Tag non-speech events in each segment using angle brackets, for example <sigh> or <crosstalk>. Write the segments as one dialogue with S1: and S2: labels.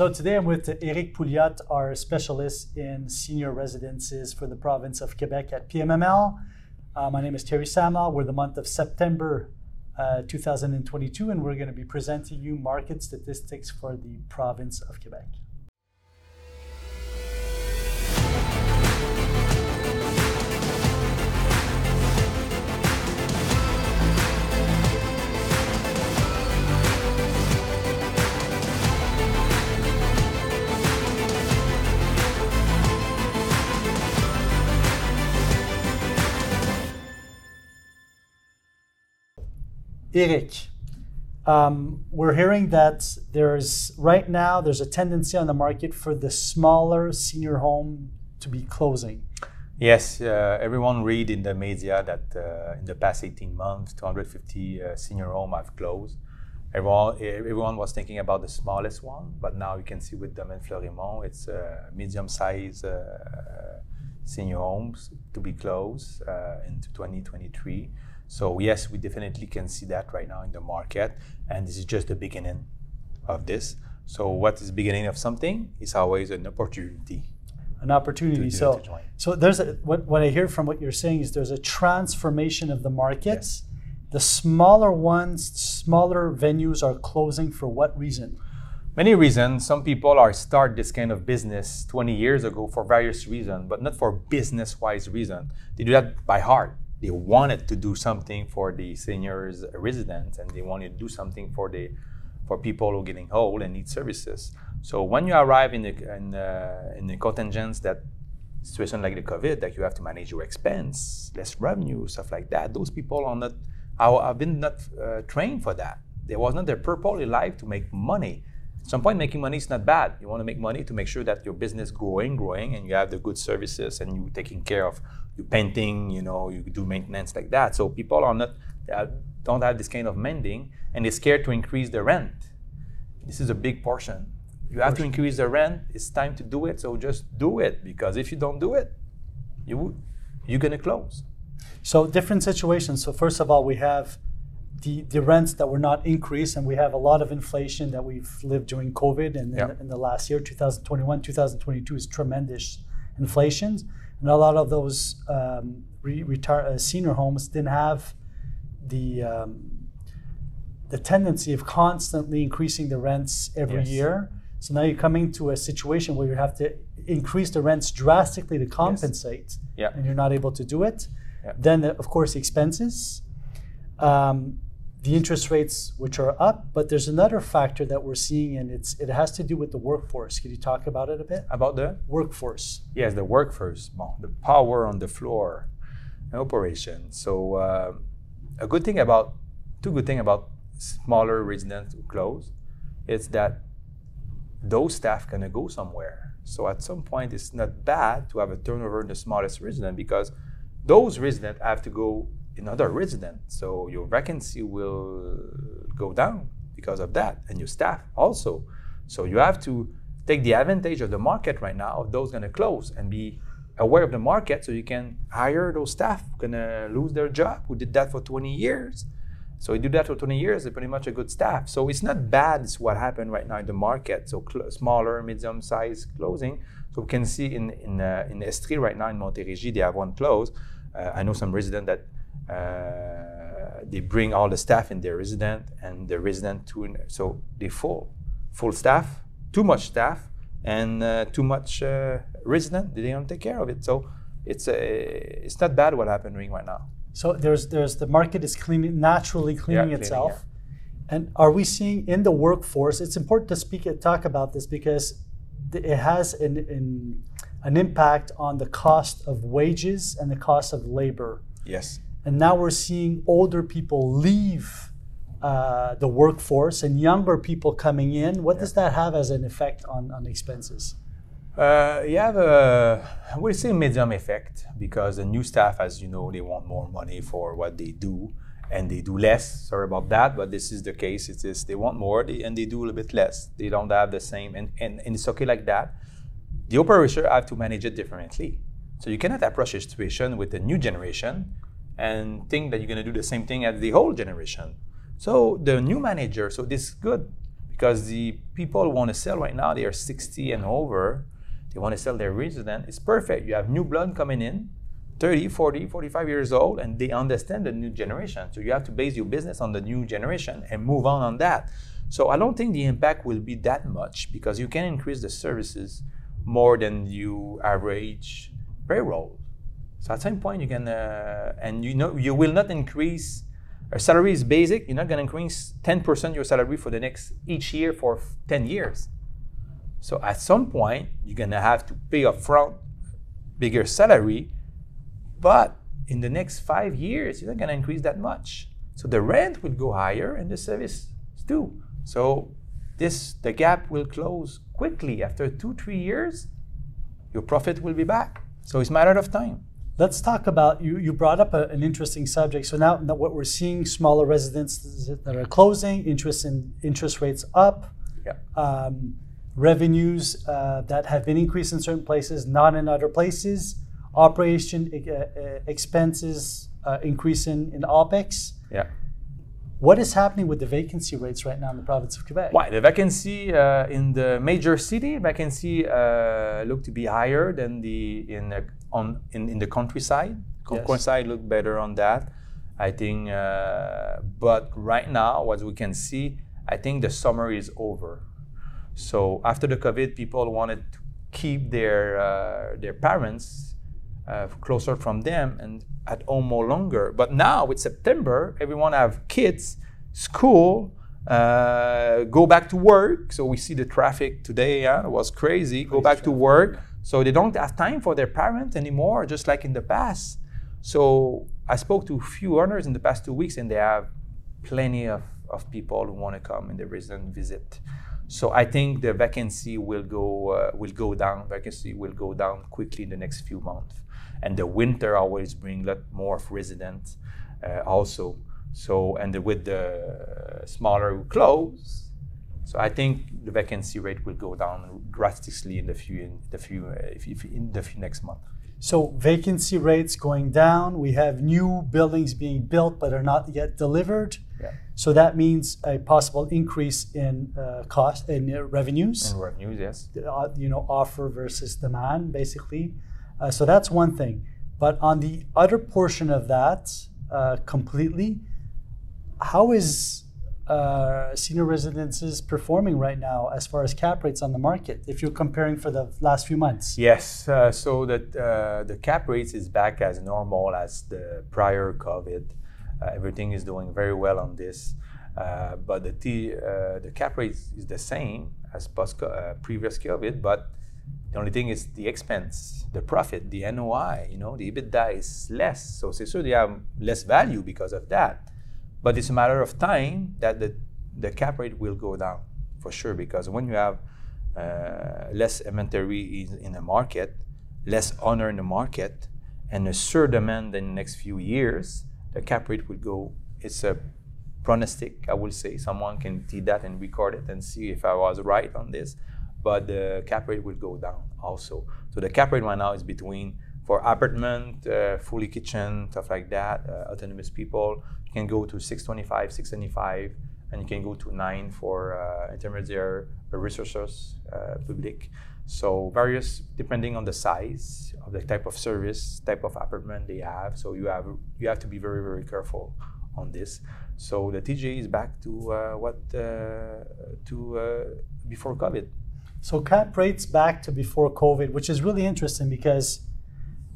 S1: So today I'm with Eric Pouliot, our specialist in senior residences for the province of Quebec at PMML. Uh, my name is Terry Samla. We're the month of September uh, 2022, and we're going to be presenting you market statistics for the province of Quebec. Eric, um, we're hearing that there's right now there's a tendency on the market for the smaller senior home to be closing.
S2: Yes, uh, everyone read in the media that uh, in the past 18 months, 250 uh, senior home have closed. Everyone, everyone was thinking about the smallest one, but now you can see with Domaine Florimond, it's uh, medium-sized uh, senior homes to be closed uh, into 2023. So yes, we definitely can see that right now in the market, and this is just the beginning of this. So what is the beginning of something is always an opportunity.
S1: An opportunity. So, so there's a, what what I hear from what you're saying is there's a transformation of the markets. The smaller ones, smaller venues are closing for what reason?
S2: Many reasons. Some people are start this kind of business 20 years ago for various reasons, but not for business-wise reason. They do that by heart. They wanted to do something for the seniors residents, and they wanted to do something for the for people who are getting old and need services. So when you arrive in the in, uh, in the contingents that situation like the COVID, that you have to manage your expense, less revenue, stuff like that. Those people are not, have been not uh, trained for that. There was not their purpose in life to make money. At some point, making money is not bad. You want to make money to make sure that your business growing, growing, and you have the good services, and you taking care of you painting, you know, you do maintenance like that. So people are not, they don't have this kind of mending, and they're scared to increase the rent. This is a big portion. You have to increase the rent. It's time to do it. So just do it because if you don't do it, you you're gonna close.
S1: So different situations. So first of all, we have the, the rents that were not increased, and we have a lot of inflation that we've lived during COVID and
S2: Yeah.
S1: in, in the last year, 2021, 2022 is tremendous inflations, and a lot of those um, re- retire, uh, senior homes didn't have the um, the tendency of constantly increasing the rents every
S2: Yes.
S1: year. So now you're coming to a situation where you have to increase the rents drastically to compensate,
S2: Yeah.
S1: and you're not able to do it.
S2: Yeah.
S1: Then, of course, the expenses, um, the interest rates, which are up. But there's another factor that we're seeing, and it's it has to do with the workforce. Could you talk about it a bit?
S2: About the
S1: Workforce.
S2: yes, the workforce, the power on the floor, operation. So uh, a good thing about two good thing about smaller residents who close, is that those staff gonna go somewhere. So at some point, it's not bad to have a turnover in the smallest resident because those residents have to go in other resident. So your vacancy will go down because of that, and your staff also. So you have to take the advantage of the market right now those gonna close and be aware of the market so you can hire those staff gonna lose their job who did that for 20 years. So you do that for 20 years, they're pretty much a good staff. So it's not bad. It's what happened right now in the market. So cl- smaller, medium-sized closing. So we can see in in uh, in Estrie right now in Montérégie, they have one close. Uh, I know some resident that uh, they bring all the staff in their resident, and the resident too. So they full, full staff, too much staff, and uh, too much uh, resident. They don't take care of it. So it's uh, it's not bad what happening right now.
S1: So there's there's the market is cleaning naturally cleaning
S2: cleaning,
S1: itself. And are we seeing in the workforce? It's important to speak and talk about this because it has an, an an impact on the cost of wages and the cost of labor.
S2: Yes.
S1: And now we're seeing older people leave uh, the workforce and younger people coming in. What does that have as an effect on, on expenses?
S2: Uh, you have a, would say, medium effect because the new staff, as you know, they want more money for what they do and they do less. Sorry about that, but this is the case. It is they want more they, and they do a little bit less. They don't have the same, and, and, and it's okay like that. The operator have to manage it differently. So you cannot approach a situation with the new generation and think that you're going to do the same thing as the old generation. So the new manager, so this is good because the people want to sell right now they are 60 and over they want to sell their resident it's perfect. You have new blood coming in 30 40 45 years old and they understand the new generation. So you have to base your business on the new generation and move on on that. So i don't think the impact will be that much because you can increase the services more than you average payroll so at some point you can uh, and you know you will not increase our salary is basic. You're not going to increase 10% your salary for the next each year for 10 years. So at some point, you're going to have to pay upfront bigger salary, but in the next five years, you're not going to increase that much. So the rent will go higher and the service too. So this the gap will close quickly after two three years. Your profit will be back. So it's a matter of time.
S1: Let's talk about you. You brought up a, an interesting subject. So now, what we're seeing: smaller residences that are closing, interest in interest rates up,
S2: Yeah.
S1: um, revenues uh, that have been increased in certain places, not in other places. Operation uh, expenses uh, increasing in OPEX.
S2: Yeah.
S1: What is happening with the vacancy rates right now in the province of Quebec?
S2: Why the vacancy uh, in the major city vacancy uh, look to be higher than the in the, on in, in the countryside.
S1: Yes.
S2: Countryside look better on that, I think. Uh, but right now, as we can see, I think the summer is over. So after the COVID, people wanted to keep their uh, their parents uh, closer from them and at home more longer. But now with September, everyone have kids, school, uh, go back to work. So we see the traffic today. Yeah, it was crazy. Go back to work. So they don't have time for their parents anymore, just like in the past. So I spoke to a few owners in the past two weeks, and they have plenty of, of people who want to come and the resident visit. So I think the vacancy will go uh, will go down. Vacancy will go down quickly in the next few months, and the winter always bring a lot more of residents uh, also. So and the, with the smaller close, so I think the vacancy rate will go down drastically in the few in the few uh, if, if in the few next month.
S1: So vacancy rates going down. We have new buildings being built but are not yet delivered.
S2: Yeah.
S1: So that means a possible increase in uh, cost in uh, revenues.
S2: And revenues, yes.
S1: uh, you know, offer versus demand, basically. Uh, so that's one thing. But on the other portion of that, uh, completely, how is uh, senior residences performing right now as far as cap rates on the market? If you're comparing for the last few months,
S2: Yes, uh, so that uh, the cap rates is back as normal as the prior COVID. Uh, everything is doing very well on this, uh, but the T, uh, the cap rate is the same as post previous COVID, but the only thing is the expense, the profit, the NOI. You know, the EBITDA is less, so c'est sûr they have less value because of that. But it's a matter of time that the the cap rate will go down for sure because when you have uh, less inventory in, in the market, less honor in the market, and a sure demand in the next few years, the cap rate will go. It's a pronostic, I will say. Someone can see that and record it and see if I was right on this. But the cap rate will go down also. So the cap rate right now is between for apartment, uh, fully kitchen, stuff like that, uh, autonomous people, you can go to 625, 675, and you can go to nine for uh, intermediate resources uh, public. So various depending on the size of the type of service, type of apartment they have. So you have you have to be very very careful on this. So the TJ is back to uh, what uh, to uh, before COVID.
S1: So cap rates back to before COVID, which is really interesting because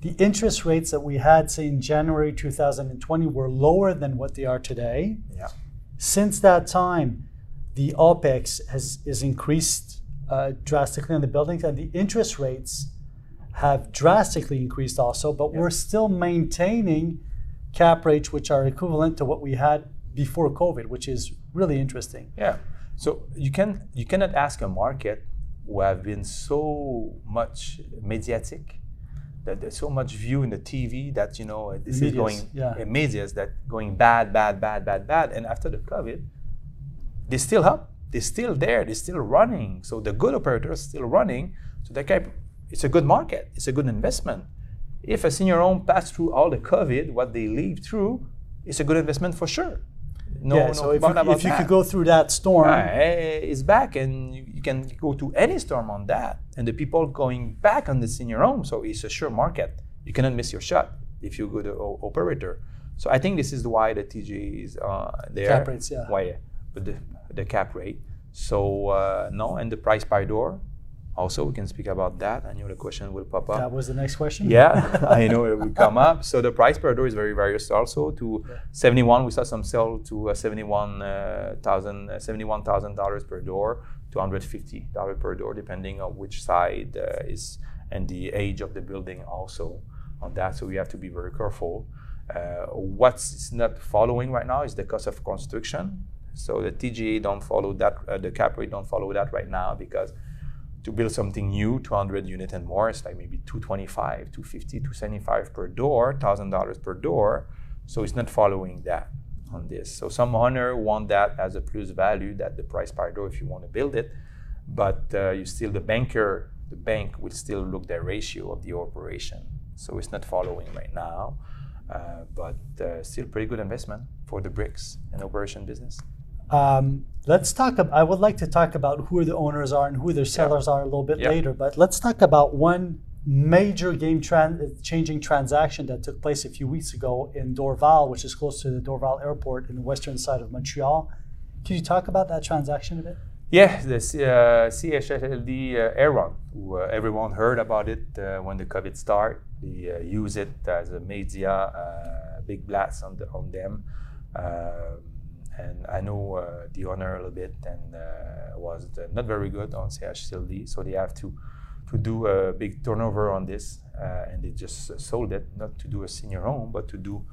S1: the interest rates that we had, say in January 2020, were lower than what they are today.
S2: Yeah.
S1: Since that time, the OPEX has is increased uh, drastically on the buildings, and the interest rates have drastically increased also. But
S2: Yeah.
S1: we're still maintaining cap rates which are equivalent to what we had before COVID, which is really interesting.
S2: Yeah. So you can you cannot ask a market who have been so much mediatic that there's so much view in the TV that you know this is going
S1: yeah.
S2: medias that going bad, bad, bad, bad, bad, and after the COVID, they still up, they're still there, they're still running. So the good operators still running. So that kind, it's a good market, it's a good investment. If a senior home passed through all the COVID, what they lived through, it's a good investment for sure. No,
S1: yeah,
S2: no
S1: so if you,
S2: about
S1: if you
S2: that.
S1: could go through that storm,
S2: Right, it's back, and you, you can go to any storm on that. And the people going back on the senior home, so it's a sure market. You cannot miss your shot if you go to o- operator. So I think this is why the TG is uh, there.
S1: Cap rates, yeah.
S2: Why with the, the cap rate. So uh, no, and the price per door. Also, we can speak about that. I know the question will pop up.
S1: that was the next question.
S2: Yeah, <laughs> I know it will come up. So the price per door is very various also. To 71, we saw some sell to uh, 71 uh, uh, 71,000 dollars per door to 150 dollars per door, depending on which side uh, is and the age of the building also on that. So we have to be very careful. Uh, what's not following right now is the cost of construction. So the TGA don't follow that. Uh, the cap rate don't follow that right now because to build something new, 200 unit and more, it's like maybe 225, 250, 275 per door, $1,000 per door. So it's not following that on this. So some owner want that as a plus value, that the price per door if you want to build it. But uh, you still, the banker, the bank will still look the ratio of the operation. So it's not following right now. Uh, but uh, still pretty good investment for the bricks and operation business.
S1: Um, let's talk. Ab- I would like to talk about who the owners are and who their sellers are a little bit
S2: Yeah.
S1: later. But let's talk about one major game tran- changing transaction that took place a few weeks ago in Dorval, which is close to the Dorval Airport in the western side of Montreal. Can you talk about that transaction a bit?
S2: Yeah, the uh, CHLD uh, Herron, who uh, everyone heard about it uh, when the COVID started. They uh, use it as a media, uh, big blast on, the, on them. Um, and I know uh, the owner a little bit and uh, was not very good on CHLD, so they have to to do a big turnover on this, uh, and they just sold it not to do a senior home, but to do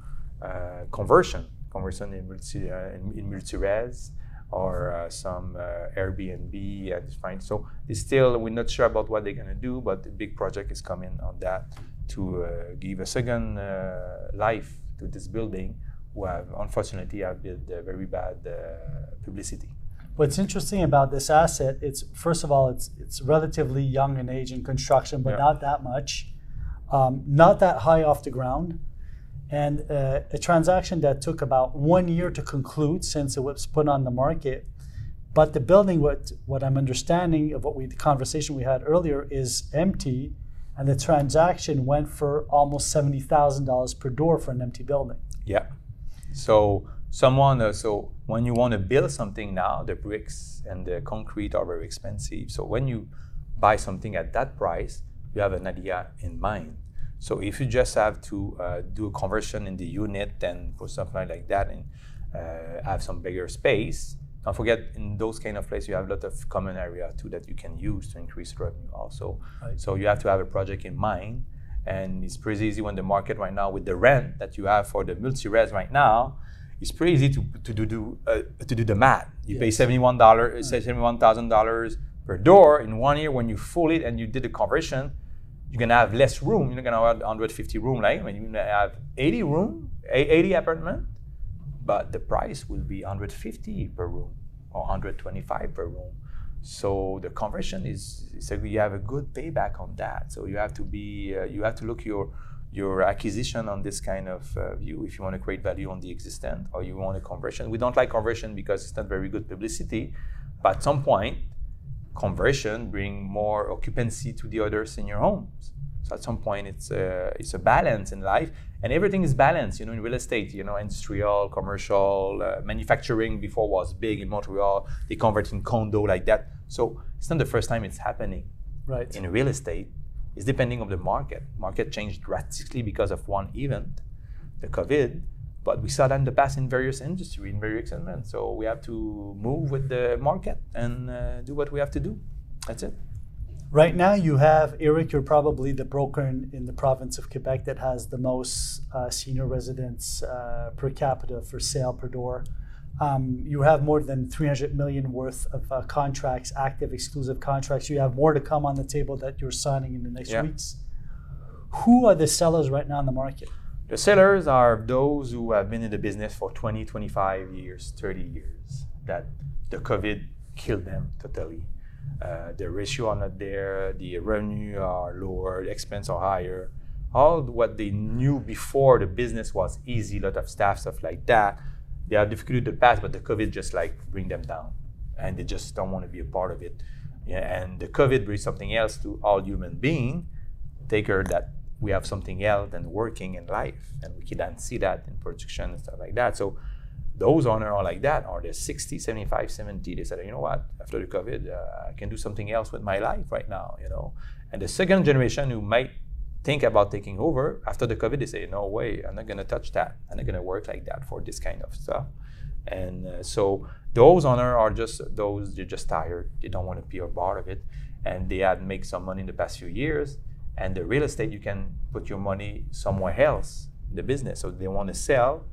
S2: uh, conversion, conversion in multi uh, in, in multi-res or uh, some Airbnb and fine. So it's still we're not sure about what they're gonna do, but the big project is coming on that to give a second life to this building. Who unfortunately have been uh, very bad uh, publicity.
S1: What's interesting about this asset, it's first of all, it's it's relatively young in age in construction, but
S2: Yeah.
S1: not that much, um, not that high off the ground, and uh, a transaction that took about one year to conclude since it was put on the market. But the building, what what I'm understanding of what we the conversation we had earlier is empty, and the transaction went for almost seventy thousand dollars per door for an empty building.
S2: Yeah. So someone, uh, so when you want to build something now, the bricks and the concrete are very expensive. So when you buy something at that price, you have an idea in mind. So if you just have to uh, do a conversion in the unit and for something like that and uh, have some bigger space, don't forget in those kind of places you have a lot of common area too that you can use to increase revenue also.
S1: Right.
S2: So you have to have a project in mind, and it's pretty easy when the market right now with the rent that you have for the multi-res right now, it's pretty easy to, to do, do uh, to do the math. You pay
S1: Yes.
S2: seventy one dollars, seventy one thousand dollars per door in one year. When you full it and you did the conversion, you're gonna have less room. You're not gonna have 150 room like when you're gonna have 80 room, 80 apartment, but the price will be 150 per room or 125 per room. So the conversion is, you have a good payback on that. So you have to be uh, you have to look your your acquisition on this kind of uh, view if you want to create value on the existent or you want a conversion. We don't like conversion because it's not very good publicity, but at some point conversion bring more occupancy to the others in your homes. So at some point, it's a, it's a balance in life, and everything is balanced. You know, in real estate, you know, industrial, commercial, uh, manufacturing before was big in Montreal. They convert in condo like that. So it's not the first time it's happening
S1: Right.
S2: in real estate. It's depending on the market. Market changed drastically because of one event, the COVID. But we saw that in the past in various industry, in various segments. So we have to move with the market and uh, do what we have to do. That's it.
S1: Right now, you have Eric. You're probably the broker in, in the province of Quebec that has the most uh, senior residents uh, per capita for sale per door. Um, you have more than 300 million worth of uh, contracts, active exclusive contracts. You have more to come on the table that you're signing in the next
S2: Yeah.
S1: weeks. Who are the sellers right now in the market?
S2: The sellers are those who have been in the business for 20, 25 years, 30 years, that the COVID killed them totally. Uh, the ratio are not there, the revenue are lower, the expense are higher. All what they knew before the business was easy, a lot of staff, stuff like that, they have difficulty in the but the COVID just like bring them down, and they just don't want to be a part of it. Yeah, and the COVID brings something else to all human being. Take care that we have something else than working in life, and we can see that in production and stuff like that. So those owners are like that, or they're 60, 75, 70. They said, you know what, after the COVID, uh, I can do something else with my life right now, you know. And the second generation who might think about taking over after the COVID, they say, no way, I'm not gonna touch that. I'm not gonna work like that for this kind of stuff. And uh, so those owners are just those they're just tired. They don't want to be a part of it, and they had make some money in the past few years. And the real estate, you can put your money somewhere else in the business. So they want to sell,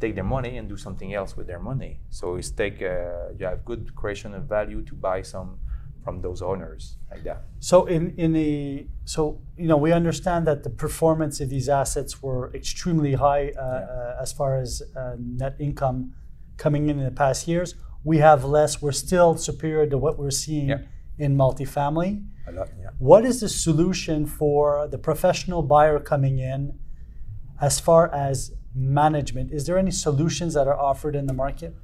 S2: take their money and do something else with their money. So it's take uh, you have good creation of value to buy some from those owners like that.
S1: So in in the so you know we understand that the performance of these assets were extremely high uh,
S2: Yeah.
S1: uh, as far as uh, net income coming in in the past years. We have less. We're still superior to what we're seeing
S2: Yeah.
S1: in multifamily.
S2: A lot, yeah.
S1: What is the solution for the professional buyer coming in as far as management? Is there any solutions that are offered in the market?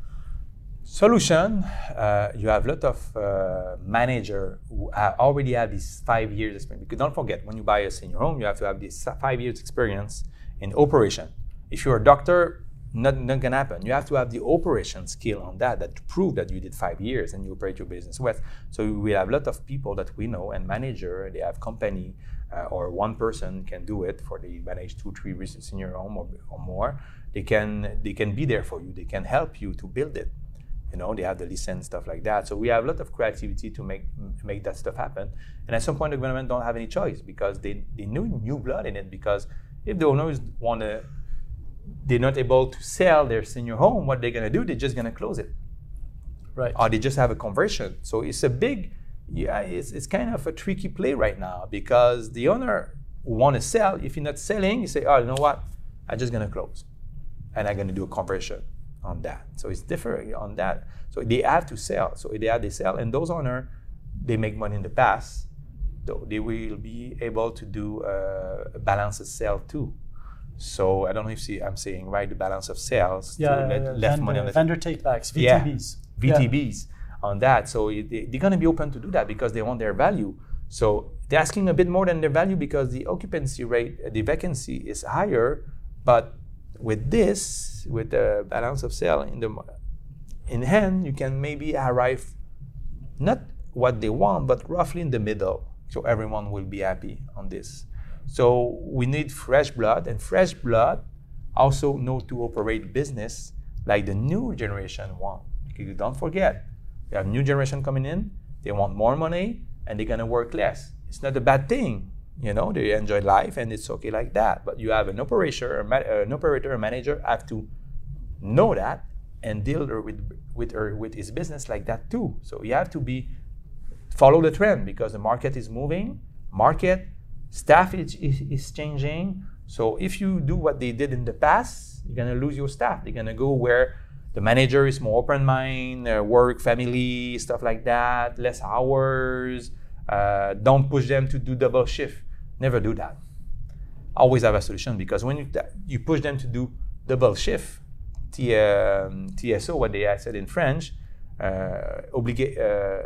S2: Solution, uh, you have a lot of uh, manager who ha- already have this five years experience. Because don't forget, when you buy a senior home, you have to have this five years experience in operation. If you're a doctor, not, not gonna happen. You have to have the operation skill on that, that prove that you did five years and you operate your business well. So we have a lot of people that we know and manager, they have company uh, or one person can do it for the manage two, three recent senior home or, or more. They can they can be there for you. They can help you to build it you know they have the license stuff like that so we have a lot of creativity to make make that stuff happen and at some point the government don't have any choice because they, they need new blood in it because if the owners want to they're not able to sell their senior home what they're going to do they're just going to close it
S1: Right.
S2: or they just have a conversion so it's a big yeah it's, it's kind of a tricky play right now because the owner want to sell. If you're not selling you say oh you know what? I'm just going to close and i'm going to do a conversion on that. So it's different on that. So they have to sell. So they have to sell and those owner they make money in the past. Though they will be able to do uh, a balance of sale too. So i don't know if see, i'm saying right the balance of sales
S1: Yeah,
S2: to let
S1: yeah,
S2: left money on
S1: vendor,
S2: the
S1: vendor takebacks,
S2: Yeah.
S1: VTBs. Yeah.
S2: VTBs on that. So they, they're going to be open to do that because they want their value. So they're asking a bit more than their value because the occupancy rate, uh, the vacancy is higher. But with this, with the balance of sale in the in hand, you can maybe arrive not what they want, but roughly in the middle. So everyone will be happy on this. So we need fresh blood, and fresh blood also know to operate business like the new generation want. Don't forget, you have new generation coming in. They want more money, and they're gonna work less. It's not a bad thing, you know. They enjoy life, and it's okay like that. But you have an operator, an operator, a manager have to know that and deal with with with his business like that too. So you have to be follow the trend because the market is moving. Market staff is, is, is changing. So if you do what they did in the past, you're gonna lose your staff. They're gonna go where the manager is more open mind, uh, work, family, stuff like that, less hours. Uh, don't push them to do double shift. Never do that always have a solution because when you, you push them to do double shift, T, um, TSO, what they said in French, uh, obligate, uh,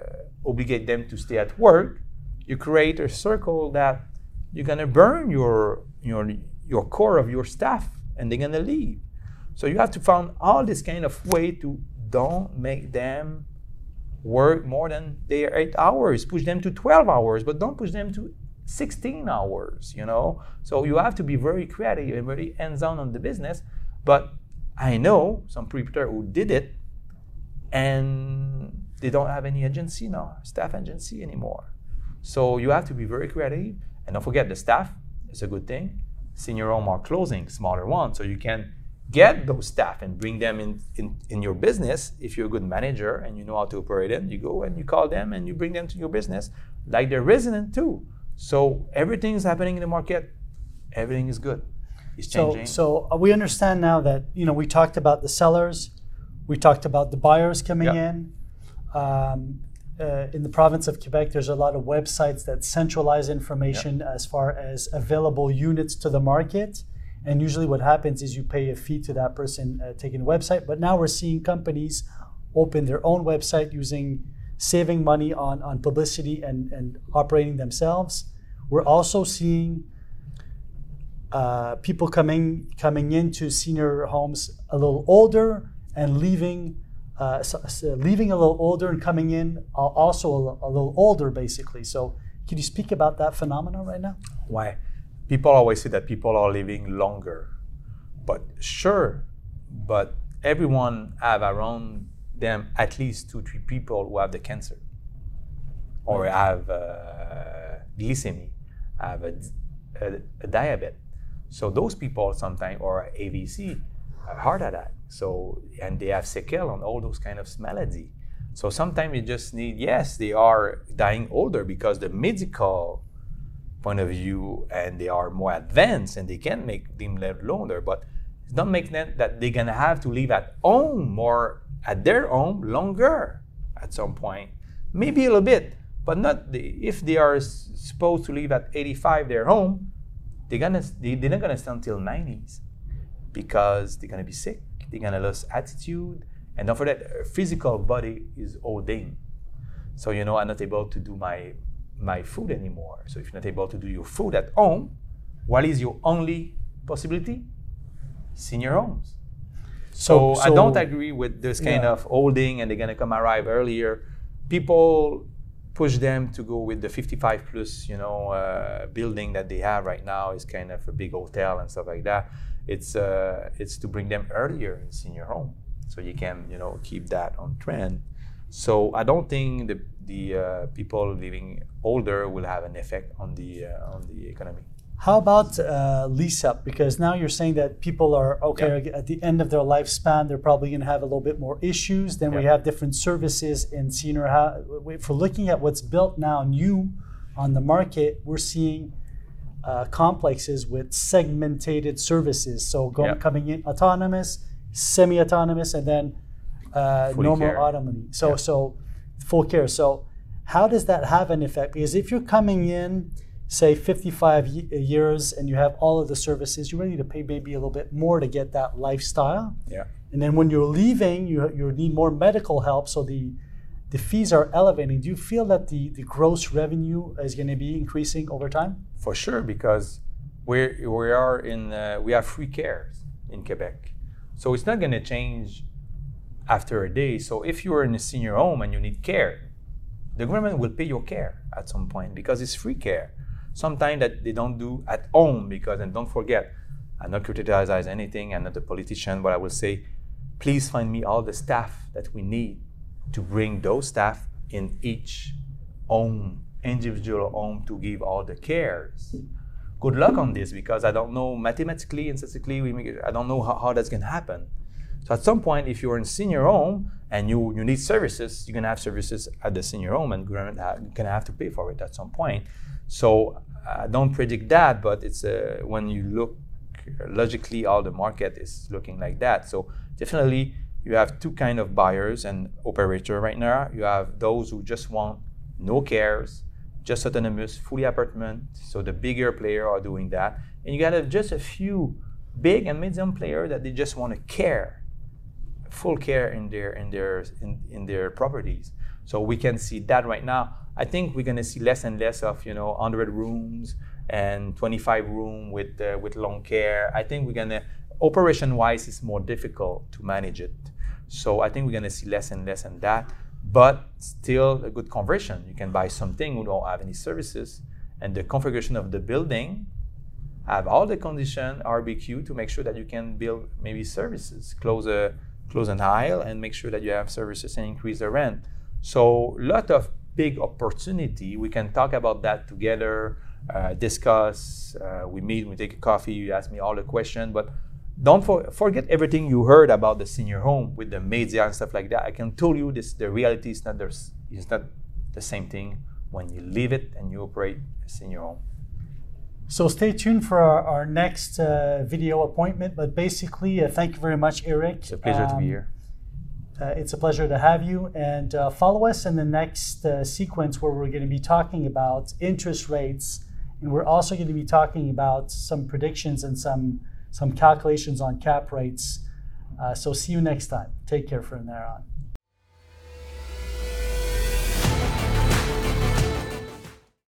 S2: obligate them to stay at work, you create a circle that you're gonna burn your, your, your core of your staff and they're gonna leave. So you have to find all this kind of way to don't make them work more than their eight hours. Push them to 12 hours, but don't push them to 16 hours, you know? So you have to be very creative and very hands on on the business. But I know some preparer who did it and they don't have any agency now, staff agency anymore. So you have to be very creative. And don't forget the staff is a good thing. Senior home are closing, smaller ones. So you can get those staff and bring them in, in, in your business if you're a good manager and you know how to operate them. You go and you call them and you bring them to your business like they're resident too. So everything is happening in the market. Everything is good. It's
S1: So,
S2: changing.
S1: so uh, we understand now that you know we talked about the sellers, we talked about the buyers coming
S2: Yeah.
S1: in. Um, uh, in the province of Quebec, there's a lot of websites that centralize information as far as available units to the market, And usually, what happens is you pay a fee to that person uh, taking the website. But now we're seeing companies open their own website using saving money on, on publicity and, and operating themselves. We're also seeing uh, people coming coming into senior homes a little older and leaving uh, leaving a little older and coming in also a, a, little older basically so can you speak about that phenomenon right now
S2: why people always say that people are living longer but sure but everyone have around them at least two three people who have the cancer or have uh, glycemia have a, a, a diabetes so those people sometimes or AVC, heart attack. So and they have sequel on all those kind of malady. So sometimes you just need yes, they are dying older because the medical point of view and they are more advanced and they can make them live longer, but it don't make them that they're gonna have to live at home more at their home longer at some point. Maybe a little bit, but not the, if they are supposed to live at 85 their home, they're gonna they, they're not gonna stay until 90s because they're gonna be sick they're gonna lose attitude and don't forget physical body is olding so you know i'm not able to do my my food anymore so if you're not able to do your food at home what is your only possibility senior homes so, so, I don't agree with this kind yeah. of holding and they're gonna come arrive earlier. People push them to go with the 55 plus, you know, uh, building that they have right now is kind of a big hotel and stuff like that. It's uh, it's to bring them earlier in senior home, so you can you know keep that on trend. So I don't think the the uh, people living older will have an effect on the uh, on the economy.
S1: How about uh, lease up? Because now you're saying that people are okay yep. at the end of their lifespan, they're probably going to have a little bit more issues. Then yep. we have different services in senior housing. For looking at what's built now new on the market, we're seeing uh, complexes with segmented services. So going coming in autonomous, semi-autonomous, and then uh, normal care. autonomy. So so full care. So how does that have an effect? Because if you're coming in say 55 years and you have all of the services, you're ready to pay maybe a little bit more to get that lifestyle.
S2: Yeah.
S1: And then when you're leaving, you, you need more medical help, so the the fees are elevating. Do you feel that the, the gross revenue is going to be increasing over time?
S2: For sure, because we we are in uh, we have free care in Quebec, so it's not going to change after a day. So if you are in a senior home and you need care, the government will pay your care at some point because it's free care. Sometimes that they don't do at home because and don't forget i'm not criticizing anything. I'm not a politician but i will say please find me all the staff that we need to bring those staff in each home individual home to give all the cares. Good luck on this because i don't know mathematically and statistically we make, i don't know how, how that's going to happen so at some point if you're in senior home and you, you need services you're to have services at the senior home and government going to have to pay for it at some point so I don't predict that, but it's uh, when you look logically, all the market is looking like that. So definitely, you have two kind of buyers and operator right now. You have those who just want no cares, just autonomous, fully apartment. So the bigger player are doing that, and you got just a few big and medium player that they just want to care, full care in their in their in, in their properties. So we can see that right now. I think we're going to see less and less of you know 100 rooms and 25 room with uh, with long care. I think we're going to operation wise it's more difficult to manage it. So I think we're going to see less and less and that, but still a good conversion. You can buy something who don't have any services, and the configuration of the building have all the condition RBQ to make sure that you can build maybe services, close a close an aisle, and make sure that you have services and increase the rent. So a lot of big opportunity. We can talk about that together, uh, discuss. Uh, we meet, we take a coffee. You ask me all the questions, but don't for, forget everything you heard about the senior home with the media and stuff like that. I can tell you this: the reality is not there's is not the same thing when you live it and you operate a senior home.
S1: So stay tuned for our, our next uh, video appointment. But basically, uh, thank you very much, Eric.
S2: It's a pleasure um, to be um, here.
S1: Uh, it's a pleasure to have you. And uh, follow us in the next uh, sequence where we're going to be talking about interest rates. And we're also going to be talking about some predictions and some some calculations on cap rates. Uh, so see you next time. Take care from there on.